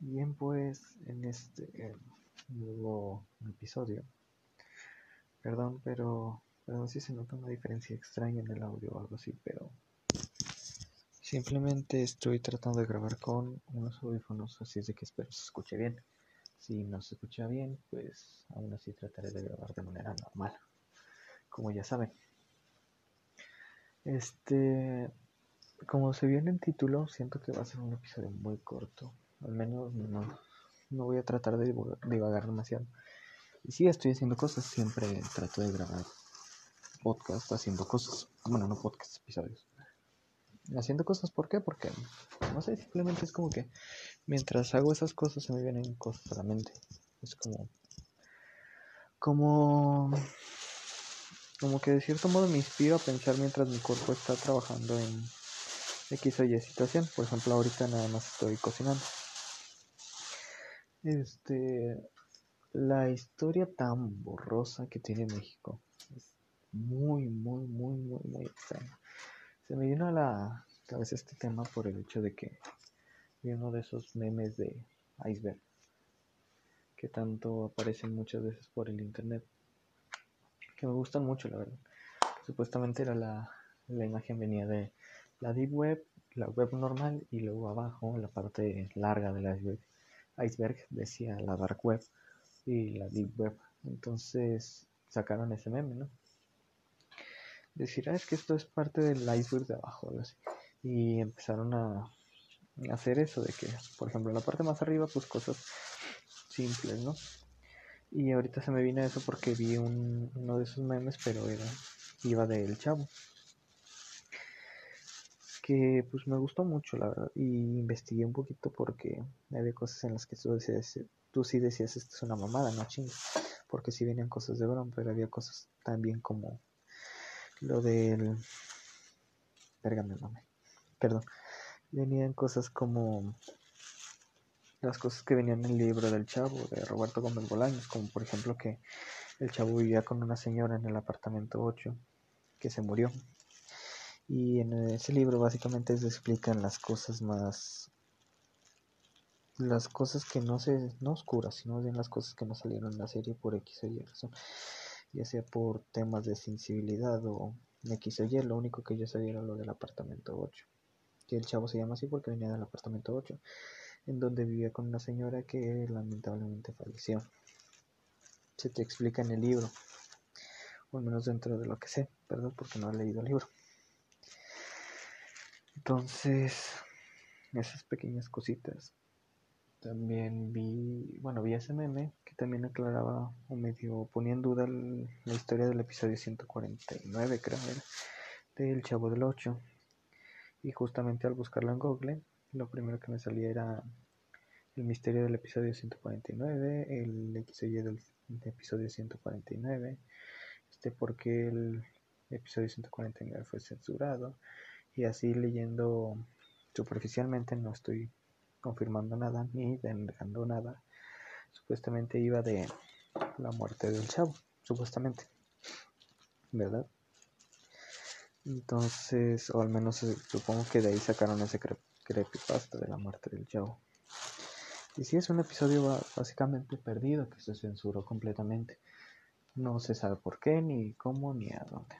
Bien, pues en este nuevo episodio, perdón, pero perdón si se nota una diferencia extraña en el audio o algo así, pero simplemente estoy tratando de grabar con unos audífonos, así es de que espero se escuche bien. Si no se escucha bien, pues aún así trataré de grabar de manera normal, como ya saben. Este, como se vio en el título, siento que va a ser un episodio muy corto. Al menos no, no voy a tratar de divagar demasiado. Y sí, estoy haciendo cosas. Siempre trato de grabar podcast haciendo cosas. Bueno, no podcast, episodios. Haciendo cosas, ¿por qué? Porque, no sé, simplemente es como que mientras hago esas cosas se me vienen cosas a la mente. Es como... Como... Como que de cierto modo me inspiro a pensar mientras mi cuerpo está trabajando en X o Y situación. Por ejemplo, ahorita nada más estoy cocinando. Este, la historia tan borrosa que tiene México es muy, muy, muy, muy, muy extraña. Se me vino a la cabeza este tema por el hecho de que vi uno de esos memes de iceberg que tanto aparecen muchas veces por el internet que me gustan mucho, la verdad. Supuestamente era la, la imagen venía de la deep web, la web normal y luego abajo, la parte larga de iceberg, iceberg decía la dark web y la deep web. Entonces sacaron ese meme, ¿no? Decir, ah, es que esto es parte del iceberg de abajo, Y empezaron a hacer eso de que, por ejemplo, en la parte más arriba, pues cosas simples, ¿no? Y ahorita se me vino eso porque vi un, uno de esos memes, pero era iba del chavo. Que pues me gustó mucho, la verdad. Y investigué un poquito porque había cosas en las que tú, decías, tú sí decías, esto es una mamada, no chingas. Porque sí venían cosas de broma, pero había cosas también como lo del... Pérgame, mame. Perdón. Venían cosas como las cosas que venían en el libro del chavo de Roberto Gómez Bolaños, como por ejemplo que el chavo vivía con una señora en el apartamento 8 que se murió. Y en ese libro básicamente se explican las cosas más las cosas que no se no oscuras, sino bien las cosas que no salieron en la serie por X o Y razón, ya sea por temas de sensibilidad o X o Y, lo único que yo sabía era lo del apartamento 8. Que el chavo se llama así porque venía del apartamento 8 en donde vivía con una señora que lamentablemente falleció. Se te explica en el libro, o al menos dentro de lo que sé, perdón, porque no he leído el libro. Entonces, esas pequeñas cositas. También vi, bueno, vi ese meme que también aclaraba o medio ponía en duda la historia del episodio 149, creo era, del Chavo del 8. Y justamente al buscarlo en Google, lo primero que me salía era el misterio del episodio 149, el XY del, episodio 149, este porque el episodio 149 fue censurado y así leyendo superficialmente no estoy confirmando nada ni denegando nada. Supuestamente iba de la muerte del chavo, supuestamente, ¿verdad? Entonces, o al menos eh, supongo que de ahí sacaron ese creepypasta de la muerte del chavo. Y sí, es un episodio básicamente perdido que se censuró completamente. No se sabe por qué, ni cómo, ni a dónde.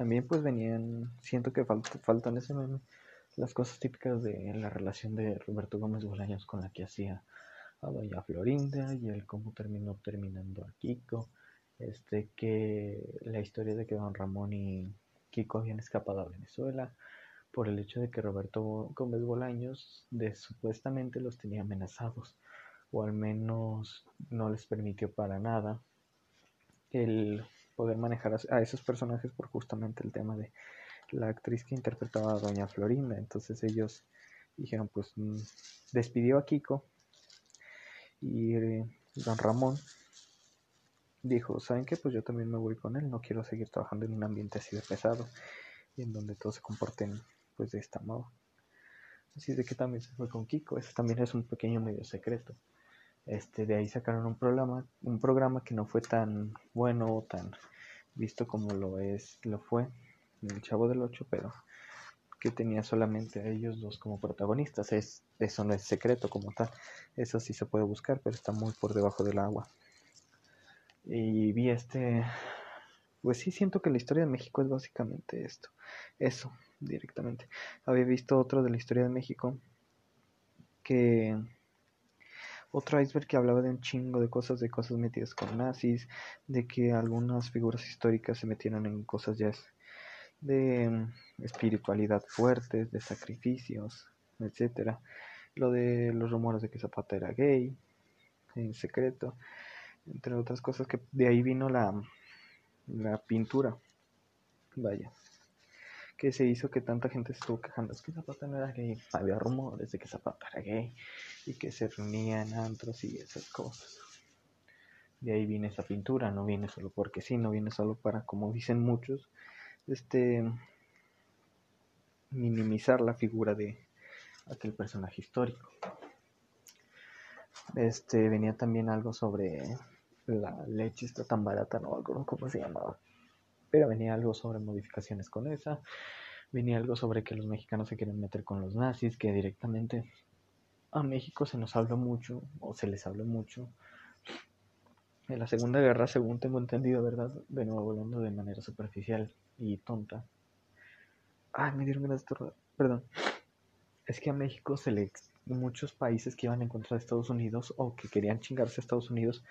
También pues venían, siento que faltan ese meme, las cosas típicas de la relación de Roberto Gómez Bolaños con la que hacía a Doña Florinda y el cómo terminó terminando a Kiko. Este, que la historia de que Don Ramón y Kiko habían escapado a Venezuela por el hecho de que Roberto Gómez Bolaños de, supuestamente los tenía amenazados o al menos no les permitió para nada el poder manejar a, esos personajes por justamente el tema de la actriz que interpretaba a Doña Florinda. Entonces ellos dijeron, pues mm, despidió a Kiko y eh, Don Ramón dijo, ¿saben qué? Pues yo también me voy con él, no quiero seguir trabajando en un ambiente así de pesado y en donde todos se comporten pues de esta modo. Así de que también se fue con Kiko, eso también es un pequeño medio secreto. Este, de ahí sacaron un programa, un programa que no fue tan bueno o tan visto como lo es, lo fue el Chavo del 8, pero que tenía solamente a ellos dos como protagonistas. Es, eso no es secreto como tal. Eso sí se puede buscar, pero está muy por debajo del agua. Y vi este... Pues sí, siento que la historia de México es básicamente esto. Eso, directamente. Había visto otro de la historia de México que otro iceberg que hablaba de un chingo de cosas, de cosas metidas con nazis, de que algunas figuras históricas se metieron en cosas ya de espiritualidad fuertes, de sacrificios, etcétera. Lo de los rumores de que Zapata era gay, en secreto, entre otras cosas que de ahí vino la, la pintura. Vaya que se hizo que tanta gente estuvo quejando. Es que Zapata no era gay. Había rumores de que Zapata era gay y que se reunía en antros y esas cosas. De ahí viene esa pintura, no viene solo porque sí, no viene solo para, como dicen muchos, este minimizar la figura de aquel personaje histórico. Este venía también algo sobre la leche está tan barata, no me acuerdo cómo se llamaba pero venía algo sobre modificaciones con esa, venía algo sobre que los mexicanos se quieren meter con los nazis, que directamente a México se nos habló mucho, o se les habló mucho. En la Segunda Guerra, según tengo entendido, ¿verdad? De nuevo hablando de manera superficial y tonta. Ay, me dieron ganas de Perdón. Es que a México se le... Muchos países que iban en contra de Estados Unidos o que querían chingarse a Estados Unidos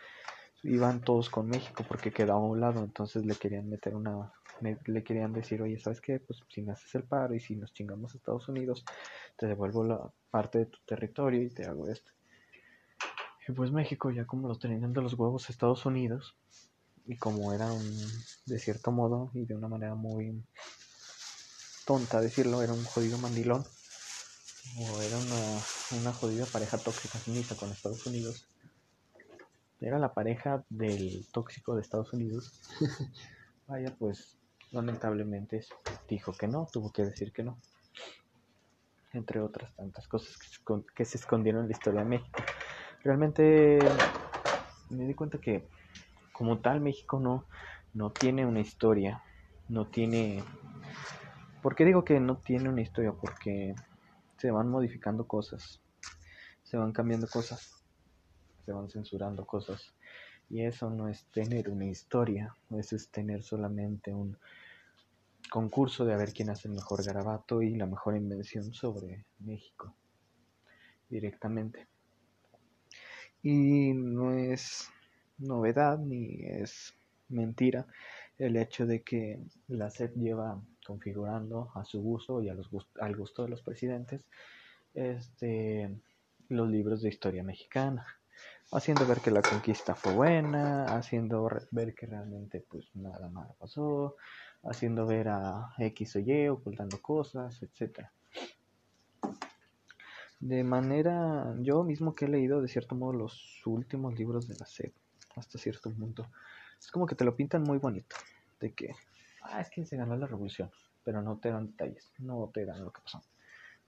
iban todos con México porque quedaba a un lado, entonces le querían meter una, le querían decir, oye, ¿sabes qué? Pues si me haces el paro y si nos chingamos a Estados Unidos, te devuelvo la parte de tu territorio y te hago esto. Y pues México ya como lo tenían de los huevos Estados Unidos, y como era un, de cierto modo y de una manera muy tonta decirlo, era un jodido mandilón, o era una, una jodida pareja tóxica con Estados Unidos era la pareja del tóxico de Estados Unidos. Vaya, pues lamentablemente dijo que no, tuvo que decir que no. Entre otras tantas cosas que se, escondieron en la historia de México. Realmente me di cuenta que como tal México no, no tiene una historia, no tiene... ¿Por qué digo que no tiene una historia? Porque se van modificando cosas, se van cambiando cosas se van censurando cosas. Y eso no es tener una historia, eso es tener solamente un concurso de a ver quién hace el mejor garabato y la mejor invención sobre México directamente. Y no es novedad ni es mentira el hecho de que la SEP lleva configurando a su gusto y a los al gusto de los presidentes este, los libros de historia mexicana haciendo ver que la conquista fue buena, haciendo ver que realmente pues nada malo pasó, haciendo ver a X o Y ocultando cosas, etcétera. De manera, yo mismo que he leído de cierto modo los últimos libros de la SEP, hasta cierto punto, es como que te lo pintan muy bonito, de que, ah, es que se ganó la revolución, pero no te dan detalles, no te dan lo que pasó.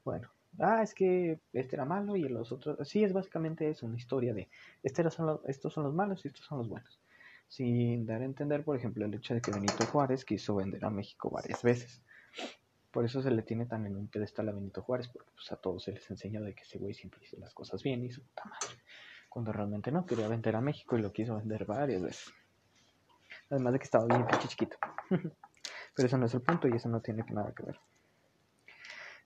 Bueno, ah, es que este era malo y los otros, sí, es básicamente eso, una historia de, este son los, estos son los malos y estos son los buenos. Sin dar a entender, por ejemplo, el hecho de que Benito Juárez quiso vender a México varias veces. Por eso se le tiene tan en un pedestal a Benito Juárez, porque pues, a todos se les enseñó de que ese güey siempre hizo las cosas bien y su puta madre. Cuando realmente no, quería vender a México y lo quiso vender varias veces. Además de que estaba bien chiquito. Pero eso no es el punto y eso no tiene nada que ver.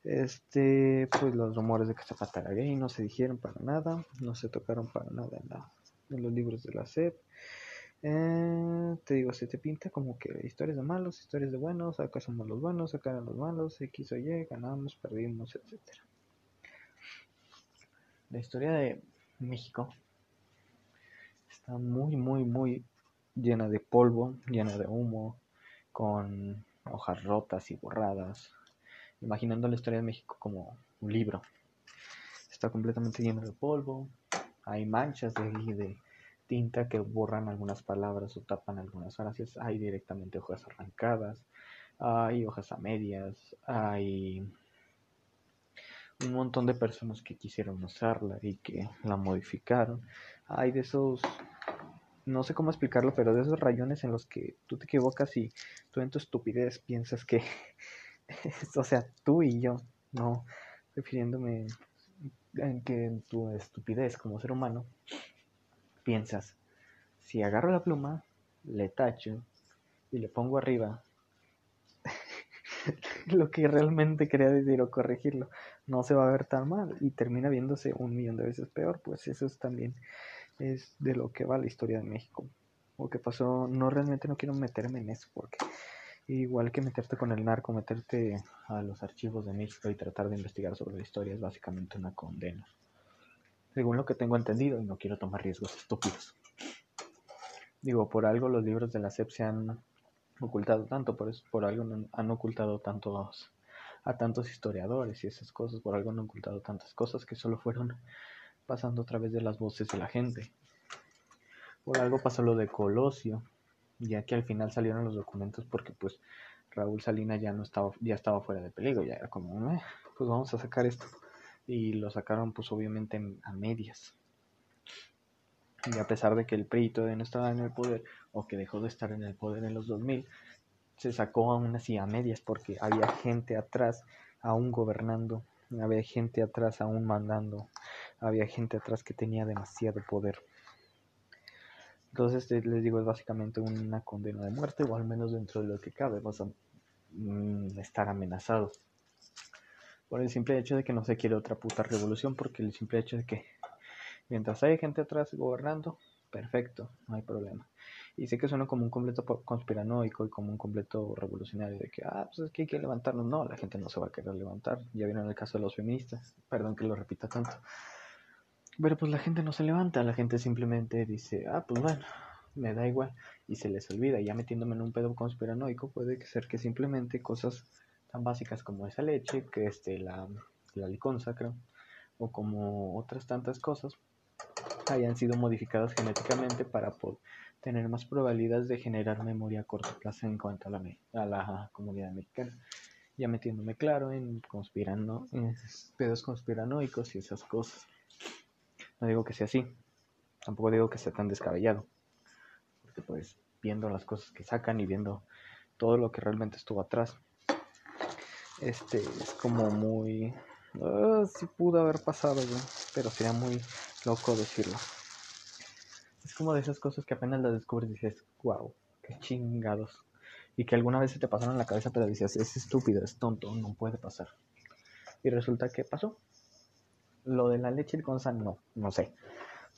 Este, pues los rumores de que Zapata era gay no se dijeron para nada, no se tocaron para nada en, los libros de la SEP. Eh, te digo, se te pinta como que historias de malos, historias de buenos, acá somos los buenos, acá eran los malos, X o Y, ganamos, perdimos, etc. La historia de México está muy, muy, muy llena de polvo, llena de humo, con hojas rotas y borradas, imaginando la historia de México como un libro. Está completamente lleno de polvo, hay manchas de, tinta que borran algunas palabras o tapan algunas frases, hay directamente hojas arrancadas, hay hojas a medias, hay un montón de personas que quisieron usarla y que la modificaron. Hay de esos, no sé cómo explicarlo, pero de esos rayones en los que tú te equivocas y tú en tu estupidez piensas que o sea, tú y yo, no refiriéndome en que en tu estupidez como ser humano, piensas, si agarro la pluma, le tacho y le pongo arriba lo que realmente quería decir o corregirlo, no se va a ver tan mal y termina viéndose un millón de veces peor, pues eso es también es de lo que va la historia de México. O que pasó, no realmente no quiero meterme en eso porque igual que meterte con el narco, meterte a los archivos de México y tratar de investigar sobre la historia es básicamente una condena. Según lo que tengo entendido y no quiero tomar riesgos estúpidos. Digo, por algo los libros de la SEP se han ocultado tanto, por eso por algo han ocultado tantos a tantos historiadores y esas cosas, por algo han ocultado tantas cosas que solo fueron pasando a través de las voces de la gente. Por algo pasó lo de Colosio, ya que al final salieron los documentos porque pues Raúl Salina ya no estaba, ya estaba fuera de peligro, ya era como, eh, pues vamos a sacar esto. Y lo sacaron pues obviamente a medias. Y a pesar de que el PRI todavía no estaba en el poder, o que dejó de estar en el poder en los 2000, se sacó aún así a medias porque había gente atrás aún gobernando, había gente atrás aún mandando, había gente atrás que tenía demasiado poder. Entonces les digo, es básicamente una condena de muerte, o al menos dentro de lo que cabe, vas a mm, estar amenazado. Por el simple hecho de que no se quiere otra puta revolución, porque el simple hecho de que mientras hay gente atrás gobernando, perfecto, no hay problema. Y sé que suena como un completo conspiranoico y como un completo revolucionario de que, ah, pues es que hay que levantarnos. No, la gente no se va a querer levantar. Ya vieron el caso de los feministas. Perdón que lo repita tanto. Pero pues la gente no se levanta, la gente simplemente dice, ah, pues bueno, me da igual. Y se les olvida. Ya metiéndome en un pedo conspiranoico, puede ser que simplemente cosas tan básicas como esa leche, que este, la, la liconza, creo, o como otras tantas cosas, hayan sido modificadas genéticamente para poder tener más probabilidades de generar memoria a corto plazo en cuanto a la, a la comunidad mexicana. Ya metiéndome claro en conspirando, en pedos conspiranoicos y esas cosas. No digo que sea así, tampoco digo que sea tan descabellado, porque pues viendo las cosas que sacan y viendo todo lo que realmente estuvo atrás, este es como muy... Uh, sí pudo haber pasado, pero sería muy loco decirlo. Es como de esas cosas que apenas las descubres y dices, wow, qué chingados. Y que alguna vez se te pasaron en la cabeza, pero dices, es estúpido, es tonto, no puede pasar. Y resulta que pasó. Lo de la leche con sal, no, no sé,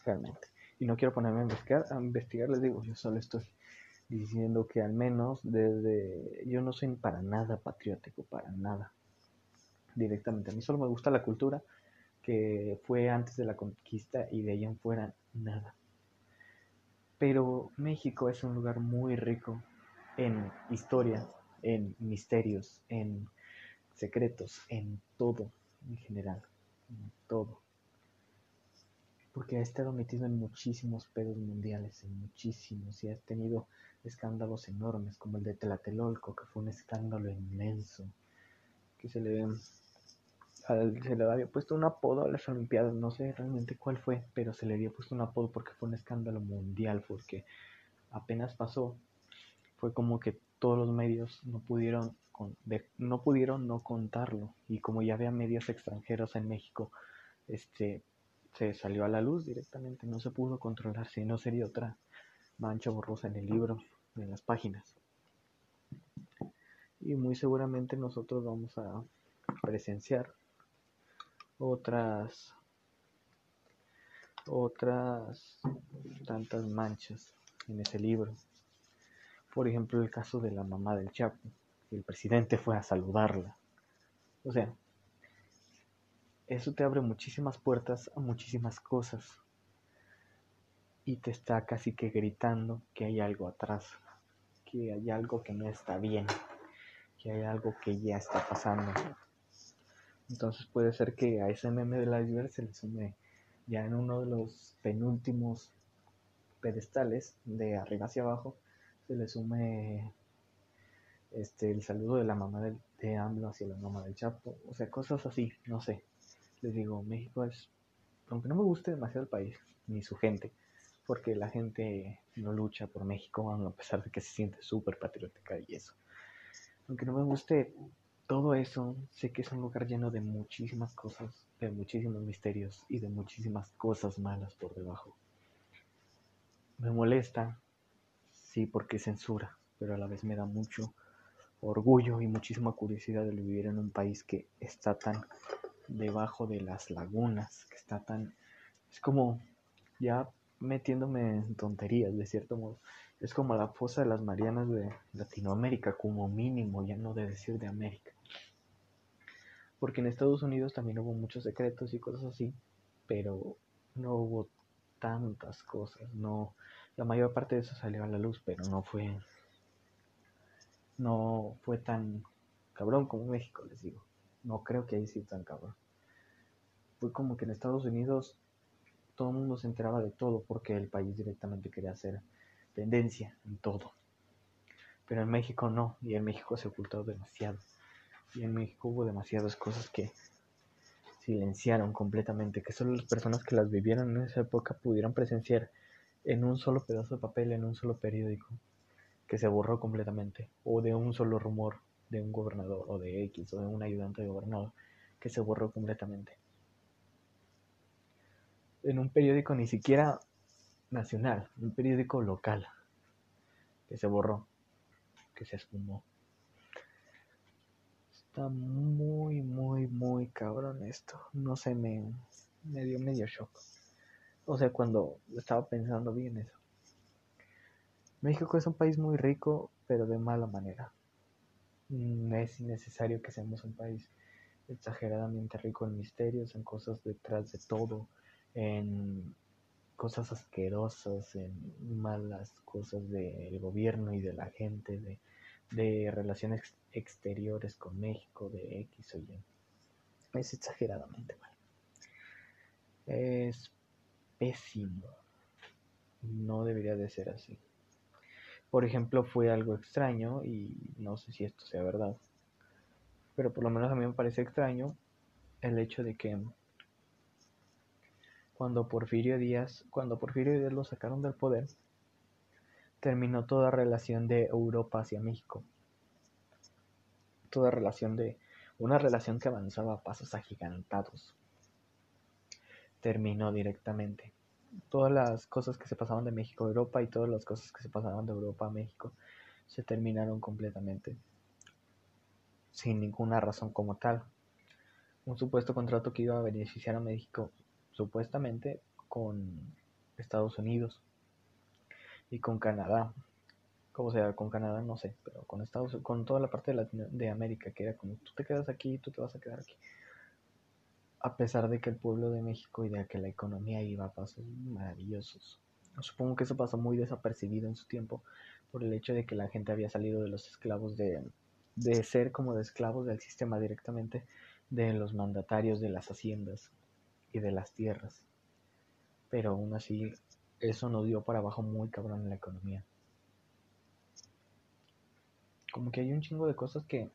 realmente. Y no quiero ponerme a investigar, a investigar, les digo, yo solo estoy diciendo que al menos desde yo no soy para nada patriótico, para nada. Directamente, a mí solo me gusta la cultura que fue antes de la conquista y de ahí en fuera nada. Pero México es un lugar muy rico en historia, en misterios, en secretos, en todo en general, en todo. Porque ha estado metido en muchísimos pedos mundiales, en muchísimos, y ha tenido escándalos enormes, como el de Tlatelolco, que fue un escándalo inmenso, que se le se le había puesto un apodo a las Olimpiadas, no sé realmente cuál fue, pero se le había puesto un apodo porque fue un escándalo mundial, porque apenas pasó, fue como que todos los medios no pudieron, no pudieron no contarlo, y como ya había medios extranjeros en México, este, se salió a la luz directamente, no se pudo controlar, si no sería otra mancha borrosa en el libro, en las páginas. Y muy seguramente nosotros vamos a presenciar otras otras tantas manchas en ese libro. Por ejemplo, el caso de la mamá del Chapo. El presidente fue a saludarla. O sea, eso te abre muchísimas puertas a muchísimas cosas. Y te está casi que gritando que hay algo atrás, que hay algo que no está bien, que hay algo que ya está pasando. Entonces puede ser que a ese meme del iceberg se le sume ya en uno de los penúltimos pedestales de arriba hacia abajo se le sume este el saludo de la mamá de, de AMLO hacia la mamá del Chapo, o sea, cosas así, no sé. Les digo, México es, aunque no me guste demasiado el país, ni su gente, porque la gente no lucha por México, a pesar de que se siente súper patriótica y eso. Aunque no me guste todo eso sé que es un lugar lleno de muchísimas cosas, de muchísimos misterios y de muchísimas cosas malas por debajo. Me molesta, sí, porque censura, pero a la vez me da mucho orgullo y muchísima curiosidad de vivir en un país que está tan debajo de las lagunas, que está tan... Es como ya metiéndome en tonterías, de cierto modo. Es como la fosa de las Marianas de Latinoamérica, como mínimo, ya no de decir de América. Porque en Estados Unidos también hubo muchos secretos y cosas así, pero no hubo tantas cosas, no, la mayor parte de eso salió a la luz, pero no fue, no fue tan cabrón como México, les digo. No creo que haya sido tan cabrón. Fue como que en Estados Unidos todo el mundo se enteraba de todo porque el país directamente quería hacer tendencia en todo. Pero en México no, y en México se ocultó demasiado. Y en México hubo demasiadas cosas que silenciaron completamente, que solo las personas que las vivieron en esa época pudieron presenciar en un solo pedazo de papel, en un solo periódico, que se borró completamente, o de un solo rumor de un gobernador, o de X, o de un ayudante de gobernador, que se borró completamente. En un periódico ni siquiera nacional, un periódico local, que se borró, que se esfumó. Está muy, muy, muy cabrón esto. No sé, me, me dio medio shock. O sea, cuando estaba pensando bien eso. México es un país muy rico, pero de mala manera. No es innecesario que seamos un país exageradamente rico en misterios, en cosas detrás de todo, en cosas asquerosas, en malas cosas del gobierno y de la gente, de, de relaciones exteriores con México, de X o Y. Es exageradamente mal. Es pésimo. No debería de ser así. Por ejemplo, fue algo extraño y no sé si esto sea verdad. Pero por lo menos a mí me parece extraño el hecho de que cuando Porfirio Díaz, cuando Porfirio Díaz lo sacaron del poder, terminó toda relación de Europa hacia México. Toda relación de una relación que avanzaba a pasos agigantados. Terminó directamente. Todas las cosas que se pasaban de México a Europa y todas las cosas que se pasaban de Europa a México se terminaron completamente. Sin ninguna razón como tal. Un supuesto contrato que iba a beneficiar a México supuestamente con Estados Unidos y con Canadá. Como sea, con Canadá no sé, pero con Estados con toda la parte de, de América que era como tú te quedas aquí, tú te vas a quedar aquí. A pesar de que el pueblo de México y de que la economía iba a pasos maravillosos. Supongo que eso pasó muy desapercibido en su tiempo por el hecho de que la gente había salido de los esclavos de, de ser como de esclavos del sistema directamente de los mandatarios de las haciendas y de las tierras. Pero aún así, eso nos dio para abajo muy cabrón en la economía. Como que hay un chingo de cosas que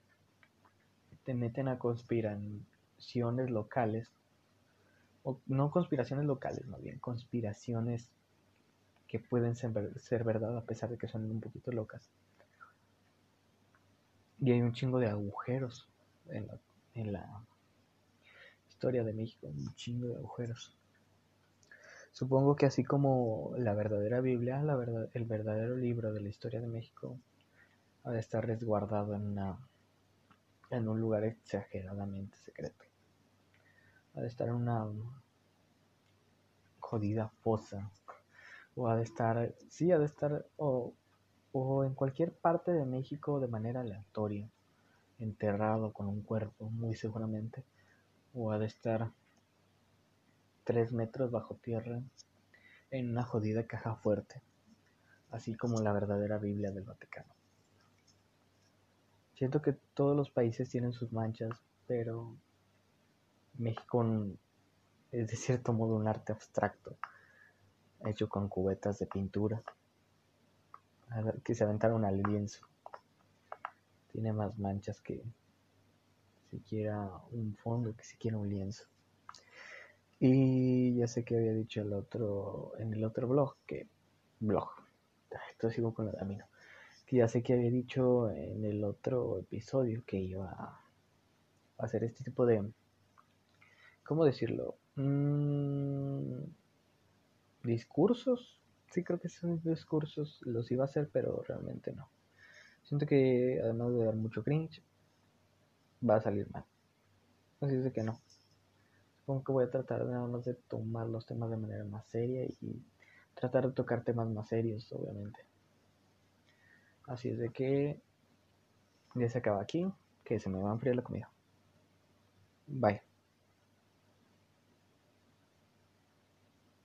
te meten a conspiraciones locales, o no conspiraciones locales, más bien conspiraciones que pueden ser, ser verdad a pesar de que son un poquito locas. Y hay un chingo de agujeros en la, en la historia de México, un chingo de agujeros. Supongo que así como la verdadera Biblia, la verdad, el verdadero libro de la historia de México ha de estar resguardado en, una, en un lugar exageradamente secreto. Ha de estar en una jodida fosa. O ha de estar, sí, ha de estar, o, o en cualquier parte de México de manera aleatoria, enterrado con un cuerpo, muy seguramente o ha de estar tres metros bajo tierra en una jodida caja fuerte, así como la verdadera Biblia del Vaticano. Siento que todos los países tienen sus manchas, pero México es de cierto modo un arte abstracto, hecho con cubetas de pintura, que se aventaron al lienzo. Tiene más manchas que siquiera un fondo, que siquiera un lienzo. Y ya sé que había dicho el otro, en el otro blog, que blog, esto sigo con la de Que ya sé que había dicho en el otro episodio que iba hacer este tipo de... ¿Cómo decirlo? Mm, discursos. Sí, creo que son discursos. Los iba a hacer, pero realmente no. Siento que además de dar mucho cringe, va a salir mal. Así es de que no. Supongo que voy a tratar nada más de tomar los temas de manera más seria y tratar de tocar temas más serios, obviamente. Así es de que ya se acaba aquí, que se me va a enfriar la comida. Bye.